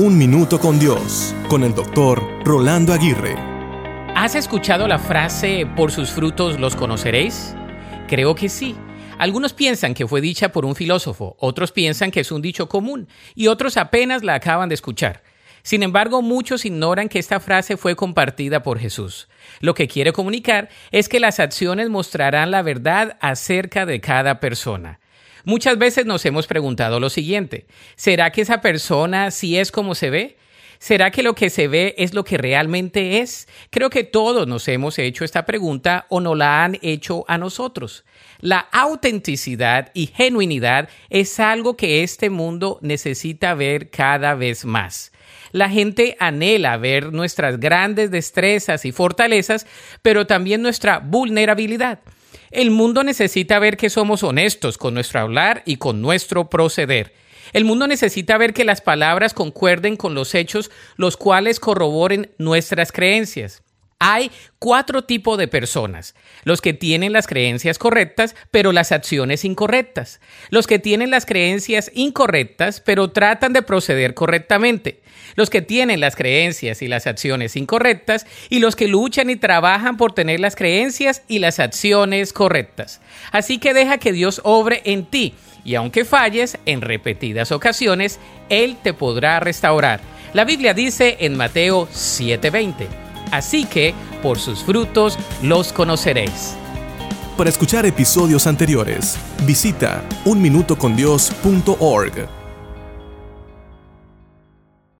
Un Minuto con Dios, con el doctor Rolando Aguirre. ¿Has escuchado la frase por sus frutos los conoceréis? Creo que sí. Algunos piensan que fue dicha por un filósofo, otros piensan que es un dicho común y otros apenas la acaban de escuchar. Sin embargo, muchos ignoran que esta frase fue compartida por Jesús. Lo que quiere comunicar es que las acciones mostrarán la verdad acerca de cada persona. Muchas veces nos hemos preguntado lo siguiente, ¿será que esa persona sí es como se ve? ¿Será que lo que se ve es lo que realmente es? Creo que todos nos hemos hecho esta pregunta o nos la han hecho a nosotros. La autenticidad y genuinidad es algo que este mundo necesita ver cada vez más. La gente anhela ver nuestras grandes destrezas y fortalezas, pero también nuestra vulnerabilidad. El mundo necesita ver que somos honestos con nuestro hablar y con nuestro proceder. El mundo necesita ver que las palabras concuerden con los hechos, los cuales corroboren nuestras creencias. Hay cuatro tipos de personas. Los que tienen las creencias correctas, pero las acciones incorrectas. Los que tienen las creencias incorrectas, pero tratan de proceder correctamente. Los que tienen las creencias y las acciones incorrectas. Y los que luchan y trabajan por tener las creencias y las acciones correctas. Así que deja que Dios obre en ti. Y aunque falles en repetidas ocasiones, Él te podrá restaurar. La Biblia dice en Mateo 7:20. Así que, por sus frutos los conoceréis. Para escuchar episodios anteriores, visita unminutocondios.org.